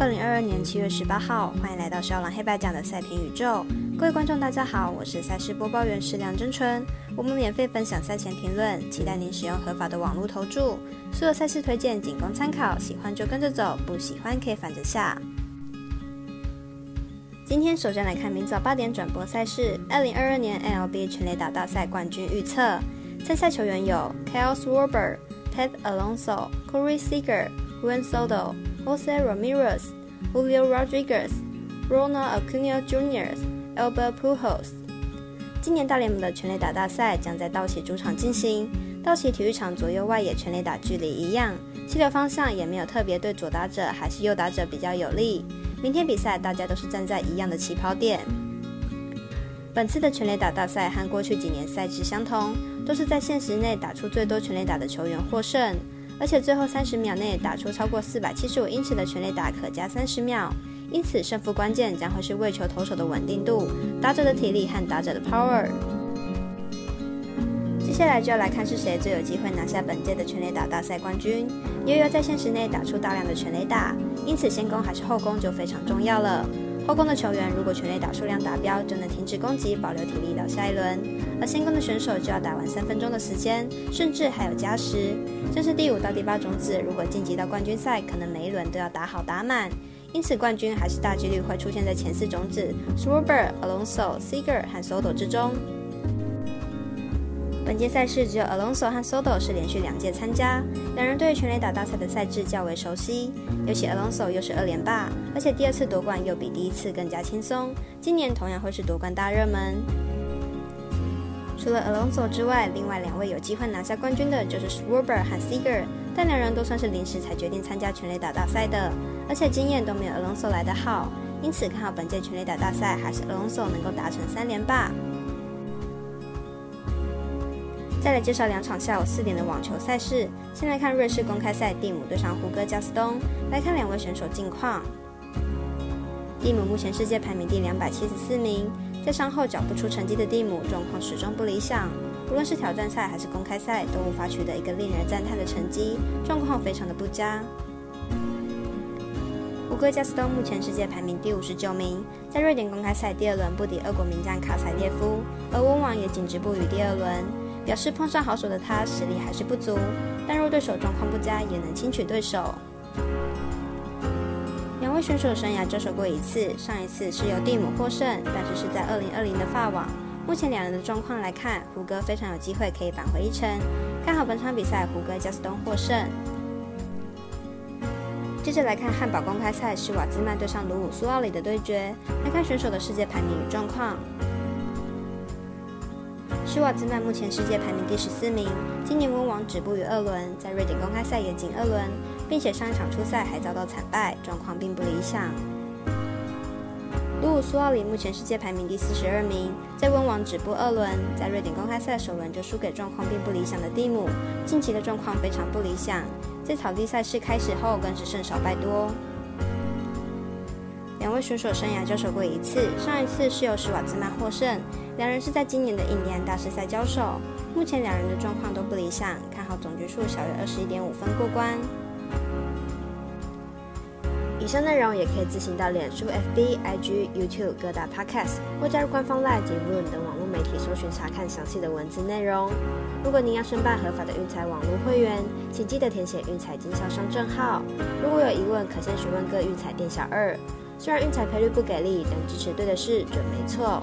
二零二二年七月十八号，欢迎来到小狼黑白奖的赛评宇宙。各位观众，大家好，我是赛事播报员石梁真纯。我们免费分享赛前评论，期待您使用合法的网络投注。所有赛事推荐仅供参考，喜欢就跟着走，不喜欢可以反着下。今天首先来看明早八点转播赛事，二零二二年 LB 全垒打大赛冠军预测。参赛球员有 Kyle Schwarber、Ted Alonso、Corey Seager、Juan Soto、Jose Ramirez、Julio Rodriguez、Ronald Acuna Jr.、Albert Pujols。今年大联盟的全垒打大赛将在道奇主场进行。道奇体育场左右外野全垒打距离一样，气流方向也没有特别对左打者还是右打者比较有利。明天比赛大家都是站在一样的起跑点。本次的全垒打大赛和过去几年赛制相同，都是在限时内打出最多全垒打的球员获胜，而且最后三十秒内打出超过四百七十五英尺的全垒打可加三十秒。因此胜负关键将会是为球投手的稳定度、打者的体力和打者的 power。接下来就要来看是谁最有机会拿下本届的全垒打大赛冠军。悠悠在限时内打出大量的全垒打，因此先攻还是后攻就非常重要了。后宫的球员如果全垒打数量达标，就能停止攻击，保留体力到下一轮；而先攻的选手就要打完三分钟的时间，甚至还有加时。这是第五到第八种子，如果晋级到冠军赛，可能每一轮都要打好打满。因此，冠军还是大几率会出现在前四种子 s w a r b e r Alonso、Seager 和 sodo 之中。本届赛事只有 Alonso 和 Soto 是连续两届参加，两人对全垒打大赛的赛制较为熟悉。尤其 Alonso 又是二连霸，而且第二次夺冠又比第一次更加轻松，今年同样会是夺冠大热门。除了 Alonso 之外，另外两位有机会拿下冠军的就是 s w a r b e r 和 Seger，但两人都算是临时才决定参加全垒打大赛的，而且经验都没有 Alonso 来得好，因此看好本届全垒打大赛还是 Alonso 能够达成三连霸。再来介绍两场下午四点的网球赛事。先来看瑞士公开赛，蒂姆对上胡歌加斯东。来看两位选手近况。蒂姆目前世界排名第两百七十四名，在伤后缴不出成绩的蒂姆状况始终不理想，无论是挑战赛还是公开赛都无法取得一个令人赞叹的成绩，状况非常的不佳。胡歌加斯东目前世界排名第五十九名，在瑞典公开赛第二轮不敌俄国名将卡采列夫，而温网也仅止步于第二轮。表示碰上好手的他实力还是不足，但若对手状况不佳，也能轻取对手。两位选手生涯交手过一次，上一次是由蒂姆获胜，但是是在二零二零的法网。目前两人的状况来看，胡歌非常有机会可以扳回一城，看好本场比赛胡歌加斯东获胜。接着来看汉堡公开赛，是瓦兹曼对上鲁伍苏奥里的对决，来看选手的世界排名与状况。施瓦兹曼目前世界排名第十四名，今年温网止步于二轮，在瑞典公开赛也仅二轮，并且上一场初赛还遭到惨败，状况并不理想。鲁苏奥里目前世界排名第四十二名，在温网止步二轮，在瑞典公开赛首轮就输给状况并不理想的蒂姆，近期的状况非常不理想，在草地赛事开始后更是胜少败多。两位选手生涯交手过一次，上一次是由施瓦兹曼获胜。两人是在今年的印第安大师赛交手，目前两人的状况都不理想，看好总局数小于二十一点五分过关。以上内容也可以自行到脸书、FB、IG、YouTube 各大 Podcast 或加入官方 Live 及 Room 等网络媒体搜寻查看详细的文字内容。如果您要申办合法的运彩网络会员，请记得填写运彩经销商证号。如果有疑问，可先询问各运彩店小二。虽然运彩赔率不给力，但支持对的事准没错。